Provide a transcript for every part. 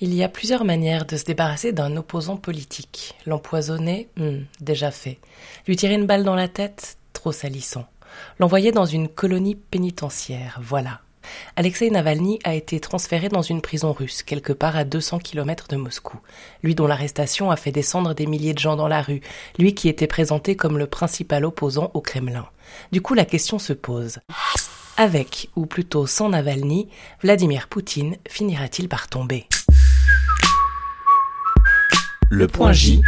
Il y a plusieurs manières de se débarrasser d'un opposant politique. L'empoisonner, hmm, déjà fait. Lui tirer une balle dans la tête, trop salissant. L'envoyer dans une colonie pénitentiaire, voilà. Alexei Navalny a été transféré dans une prison russe, quelque part à 200 km de Moscou. Lui dont l'arrestation a fait descendre des milliers de gens dans la rue, lui qui était présenté comme le principal opposant au Kremlin. Du coup, la question se pose. Avec, ou plutôt sans Navalny, Vladimir Poutine finira-t-il par tomber? Le point J.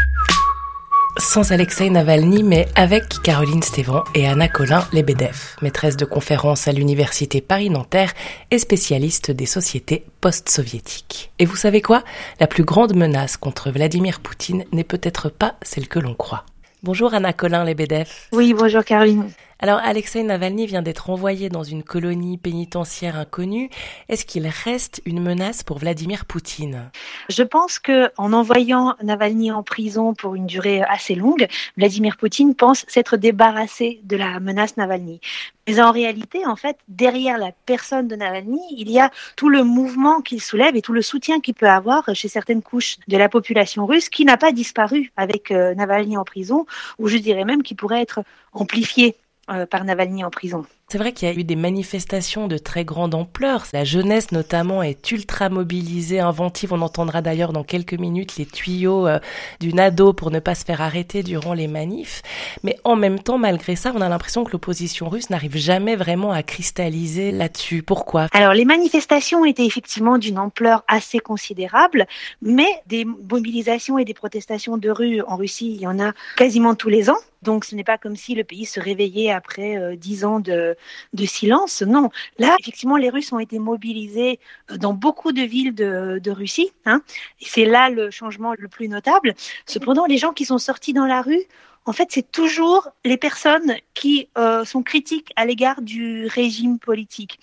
Sans Alexei Navalny, mais avec Caroline Stévan et Anna Colin Lebedev, maîtresse de conférences à l'université Paris-Nanterre et spécialiste des sociétés post-soviétiques. Et vous savez quoi? La plus grande menace contre Vladimir Poutine n'est peut-être pas celle que l'on croit. Bonjour Anna Colin Lebedev. Oui, bonjour Caroline. Alors Alexei Navalny vient d'être envoyé dans une colonie pénitentiaire inconnue. Est-ce qu'il reste une menace pour Vladimir Poutine? Je pense que en envoyant Navalny en prison pour une durée assez longue, Vladimir Poutine pense s'être débarrassé de la menace Navalny. Mais en réalité, en fait, derrière la personne de Navalny, il y a tout le mouvement qu'il soulève et tout le soutien qu'il peut avoir chez certaines couches de la population russe qui n'a pas disparu avec euh, Navalny en prison, ou je dirais même qu'il pourrait être amplifié par Navalny en prison. C'est vrai qu'il y a eu des manifestations de très grande ampleur. La jeunesse notamment est ultra mobilisée, inventive. On entendra d'ailleurs dans quelques minutes les tuyaux euh, d'une ado pour ne pas se faire arrêter durant les manifs. Mais en même temps, malgré ça, on a l'impression que l'opposition russe n'arrive jamais vraiment à cristalliser là-dessus. Pourquoi? Alors les manifestations étaient effectivement d'une ampleur assez considérable, mais des mobilisations et des protestations de rue en Russie, il y en a quasiment tous les ans. Donc ce n'est pas comme si le pays se réveillait après euh, dix ans de, de silence. Non, là, effectivement, les Russes ont été mobilisés euh, dans beaucoup de villes de, Russie. Hein, c'est là le changement le plus notable. Cependant, les gens qui sont sortis dans la rue, en fait, c'est toujours les personnes qui euh, sont critiques à l'égard du régime politique.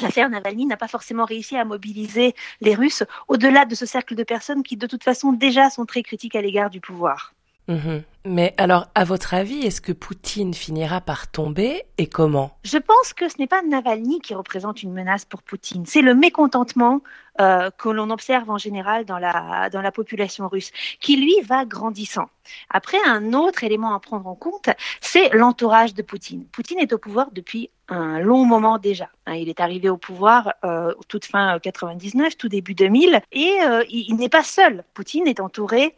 L'affaire Navalny n'a pas forcément réussi à mobiliser les Russes au-delà de ce cercle de personnes qui, de toute façon, déjà sont très critiques à l'égard du pouvoir. Mhm. Mais alors, à votre avis, est-ce que Poutine finira par tomber et comment? Je pense que ce n'est pas Navalny qui représente une menace pour Poutine, c'est le mécontentement euh, que l'on observe en général dans la, dans la population russe, qui lui va grandissant. Après, un autre élément à prendre en compte, c'est l'entourage de Poutine. Poutine est au pouvoir depuis un long moment déjà. Hein. Il est arrivé au pouvoir euh, toute fin 99, tout début 2000, et euh, il n'est pas seul. Poutine est entouré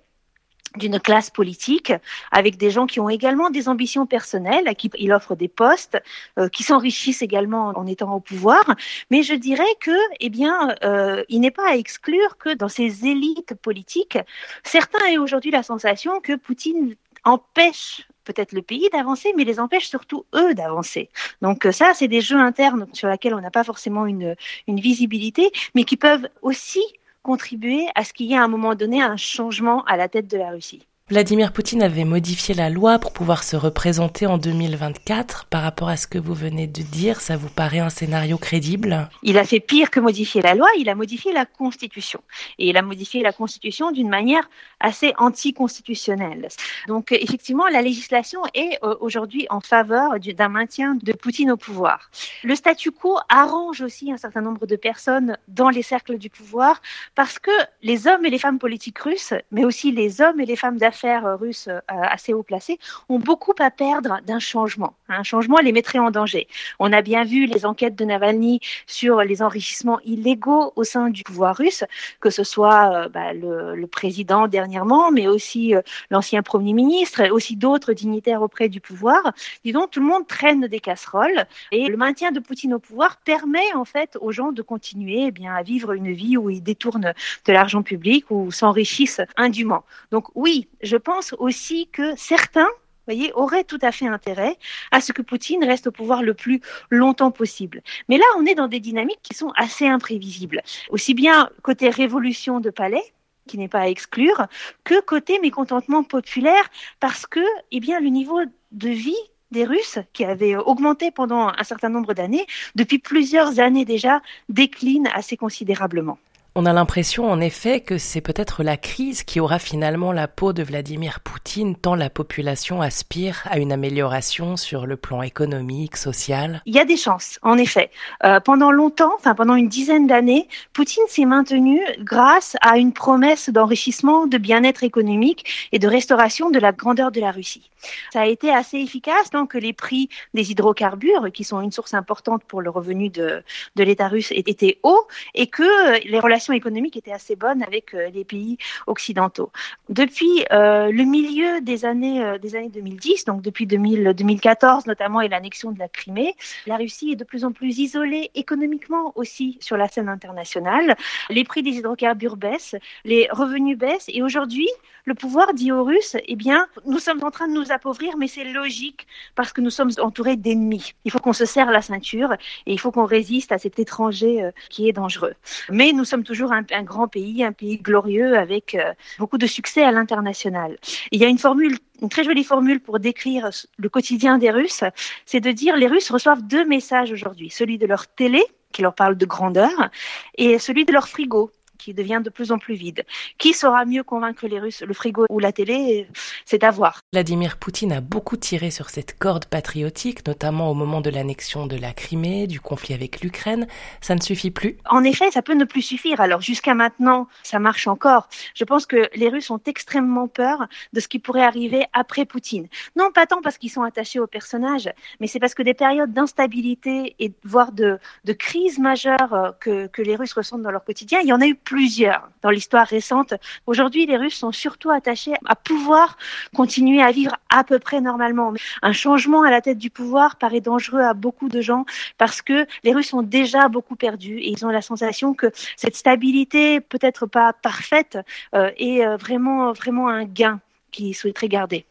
d'une classe politique avec des gens qui ont également des ambitions personnelles, à qui il offre des postes, euh, qui s'enrichissent également en étant au pouvoir. Mais je dirais que, eh bien, euh, il n'est pas à exclure que dans ces élites politiques, certains aient aujourd'hui la sensation que Poutine empêche peut-être le pays d'avancer, mais les empêche surtout eux d'avancer. Donc ça, c'est des jeux internes sur lesquels on n'a pas forcément une, une visibilité, mais qui peuvent aussi contribuer à ce qu'il y ait à un moment donné un changement à la tête de la Russie. Vladimir Poutine avait modifié la loi pour pouvoir se représenter en 2024. Par rapport à ce que vous venez de dire, ça vous paraît un scénario crédible? Il a fait pire que modifier la loi, il a modifié la Constitution. Et il a modifié la Constitution d'une manière assez anticonstitutionnelle. Donc effectivement, la législation est euh, aujourd'hui en faveur d'un maintien de Poutine au pouvoir. Le statu quo arrange aussi un certain nombre de personnes dans les cercles du pouvoir parce que les hommes et les femmes politiques russes, mais aussi les hommes et les femmes d'affaires, russes euh, assez haut placés ont beaucoup à perdre d'un changement. Un changement les mettrait en danger. On a bien vu les enquêtes de Navalny sur les enrichissements illégaux au sein du pouvoir russe, que ce soit euh, bah, le, président dernièrement, mais aussi euh, l'ancien premier ministre, aussi d'autres dignitaires auprès du pouvoir. Disons, tout le monde traîne des casseroles et le maintien de Poutine au pouvoir permet en fait aux gens de continuer eh bien, à vivre une vie où ils détournent de l'argent public ou s'enrichissent indûment. Donc oui, pense aussi que certains voyez, auraient tout à fait intérêt à ce que Poutine reste au pouvoir le plus longtemps possible. Mais là, on est dans des dynamiques qui sont assez imprévisibles. Aussi bien côté révolution de palais, qui n'est pas à exclure, que côté mécontentement populaire, parce que, eh le niveau de vie des Russes, qui avait augmenté pendant un certain nombre d'années, depuis plusieurs années déjà, décline assez considérablement. On a l'impression en effet que c'est peut-être la crise qui aura finalement la peau de Vladimir Poutine tant la population aspire à une amélioration sur le plan économique, social. Il y a des chances, en effet. Euh, pendant longtemps, enfin pendant une dizaine d'années, Poutine s'est maintenu grâce à une promesse d'enrichissement, de bien-être économique et de restauration de la grandeur de la Russie. Ça a été assez efficace tant que les prix des hydrocarbures, qui sont une source importante pour le revenu de, de l'État russe, étaient hauts et que les relations économique était assez bonne avec euh, les pays occidentaux. Depuis euh, le milieu des années, euh, des années 2010, donc depuis 2000, 2014 notamment et l'annexion de la Crimée, la Russie est de plus en plus isolée économiquement aussi sur la scène internationale. Les prix des hydrocarbures baissent, les revenus baissent et aujourd'hui, le pouvoir dit aux Russes, eh bien, nous sommes en train de nous appauvrir, mais c'est logique parce que nous sommes entourés d'ennemis. Il faut qu'on se serre la ceinture et il faut qu'on résiste à cet étranger qui est dangereux. Mais nous sommes un, grand pays, un pays glorieux avec euh, beaucoup de succès à l'international. Il y a une formule une très jolie formule pour décrire le quotidien des Russes, c'est de dire les Russes reçoivent deux messages aujourd'hui, celui de leur télé qui leur parle de grandeur et celui de leur frigo qui devient de plus en plus vide. Qui saura mieux convaincre les Russes Le frigo ou la télé? C'est à voir. Vladimir Poutine a beaucoup tiré sur cette corde patriotique, notamment au moment de l'annexion de la Crimée, du conflit avec l'Ukraine. Ça ne suffit plus En effet, ça peut ne plus suffire. Alors jusqu'à maintenant, ça marche encore. Je pense que les Russes ont extrêmement peur de ce qui pourrait arriver après Poutine. Non pas tant parce qu'ils sont attachés au personnage, mais c'est parce que des périodes d'instabilité et voire de, de crise majeure euh, que, que les Russes ressentent dans leur quotidien, il y en a eu plusieurs dans l'histoire récente. Aujourd'hui, les Russes sont surtout attachés à pouvoir continuer à vivre à peu près normalement. Un changement à la tête du pouvoir paraît dangereux à beaucoup de gens parce que les Russes ont déjà beaucoup perdu et ils ont la sensation que cette stabilité, peut-être pas parfaite, euh, est euh, vraiment, vraiment un gain qu'ils souhaiteraient garder.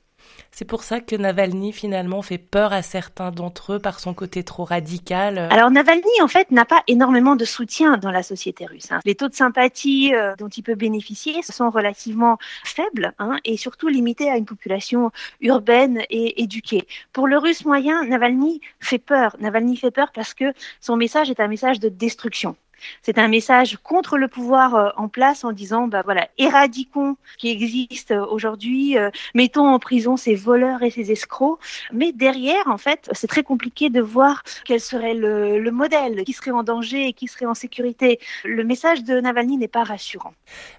C'est pour ça que Navalny finalement fait peur à certains d'entre eux par son côté trop radical. Alors Navalny en fait n'a pas énormément de soutien dans la société russe. Hein. Les taux de sympathie euh, dont il peut bénéficier sont relativement faibles hein, et surtout limités à une population urbaine et éduquée. Pour le russe moyen, Navalny fait peur. Navalny fait peur parce que son message est un message de destruction. C'est un message contre le pouvoir euh, en place en disant, bah voilà, éradiquons ce qui existe aujourd'hui, euh, mettons en prison ces voleurs et ces escrocs. Mais derrière, en fait, c'est très compliqué de voir quel serait le, le modèle, qui serait en danger et qui serait en sécurité. Le message de Navalny n'est pas rassurant.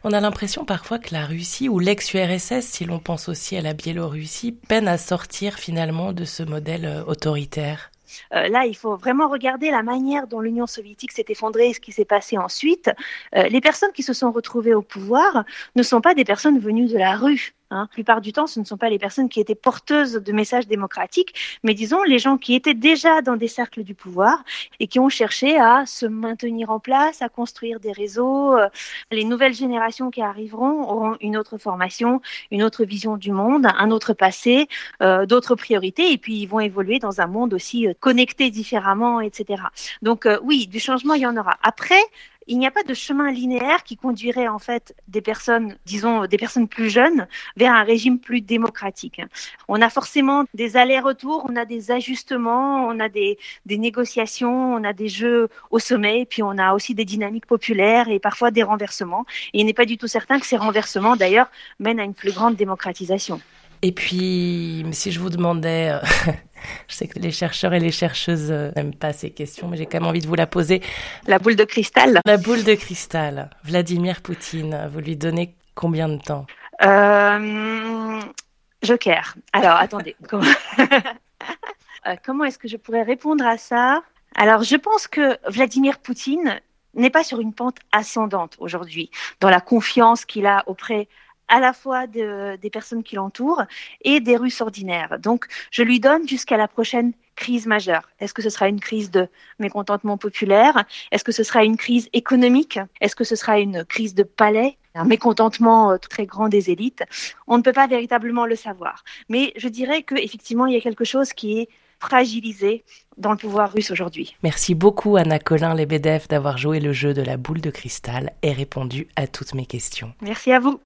On a l'impression parfois que la Russie ou l'ex-URSS, si l'on pense aussi à la Biélorussie, peine à sortir finalement de ce modèle euh, autoritaire. Euh, là, il faut vraiment regarder la manière dont l'Union soviétique s'est effondrée et ce qui s'est passé ensuite. Euh, les personnes qui se sont retrouvées au pouvoir ne sont pas des personnes venues de la rue. Hein. La plupart du temps, ce ne sont pas les personnes qui étaient porteuses de messages démocratiques, mais disons les gens qui étaient déjà dans des cercles du pouvoir et qui ont cherché à se maintenir en place, à construire des réseaux. Euh, les nouvelles générations qui arriveront auront une autre formation, une autre vision du monde, un autre passé, euh, d'autres priorités, et puis ils vont évoluer dans un monde aussi euh, connecté différemment, etc. Donc oui, du changement, il y en aura. Après, il n'y a pas de chemin linéaire qui conduirait en fait des personnes, disons des personnes plus jeunes, vers un régime plus démocratique. On a forcément des allers-retours, on a des ajustements, on a des, des négociations, on a des jeux au sommet, puis on a aussi des dynamiques populaires et parfois des renversements. Et il n'est pas du tout certain que ces renversements, d'ailleurs, mènent à une plus grande démocratisation. Et puis, si je vous demandais, euh, je sais que les chercheurs et les chercheuses euh, n'aiment pas ces questions, mais j'ai quand même envie de vous la poser. La boule de cristal. La boule de cristal. Vladimir Poutine, vous lui donnez combien de temps? Euh, Joker. Alors, attendez. Comment, comment est-ce que je pourrais répondre à ça? Alors, je pense que Vladimir Poutine n'est pas sur une pente ascendante aujourd'hui dans la confiance qu'il a auprès à la fois de, des personnes qui l'entourent et des Russes ordinaires. Donc, je lui donne jusqu'à la prochaine crise majeure. Est-ce que ce sera une crise de mécontentement populaire? Est-ce que ce sera une crise économique? Est-ce que ce sera une crise de palais? Un mécontentement euh, très grand des élites? On ne peut pas véritablement le savoir. Mais je dirais qu'effectivement, il y a quelque chose qui est fragilisé dans le pouvoir russe aujourd'hui. Merci beaucoup Anna Colin Lebedev d'avoir joué le jeu de la boule de cristal et répondu à toutes mes questions. Merci à vous.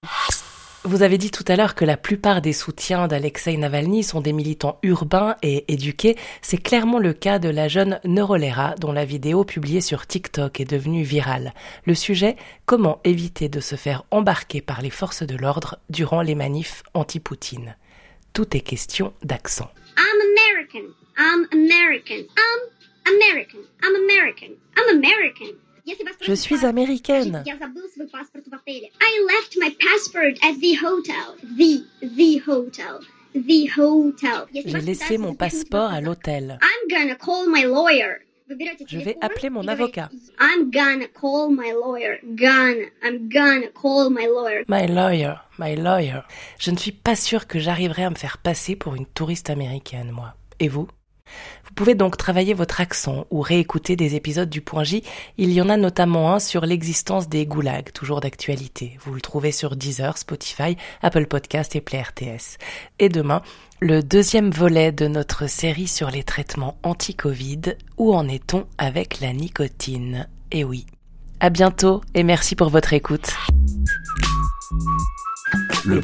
Vous avez dit tout à l'heure que la plupart des soutiens d'Alexei Navalny sont des militants urbains et éduqués. C'est clairement le cas de la jeune Neurolera dont la vidéo publiée sur TikTok est devenue virale. Le sujet, comment éviter de se faire embarquer par les forces de l'ordre durant les manifs anti-Poutine. Tout est question d'accent. I'm American. I'm American. I'm American. I'm American. I'm American. Je suis américaine. I left my passport at the hotel. The, the hotel. The hotel. J'ai laissé mon passeport à l'hôtel. I'm gonna call my lawyer. Je vais appeler mon avocat. I'm gonna call my lawyer. Gonna. I'm gonna call my lawyer. My lawyer, my lawyer. Je ne suis pas sûre que j'arriverai à me faire passer pour une touriste américaine, moi. Et vous? Vous pouvez donc travailler votre accent ou réécouter des épisodes du Point J. Il y en a notamment un sur l'existence des goulags, toujours d'actualité. Vous le trouvez sur Deezer, Spotify, Apple Podcast et Play RTS. Et demain, le deuxième volet de notre série sur les traitements anti-Covid. Où en est-on avec la nicotine? Et oui. À bientôt et merci pour votre écoute. Le.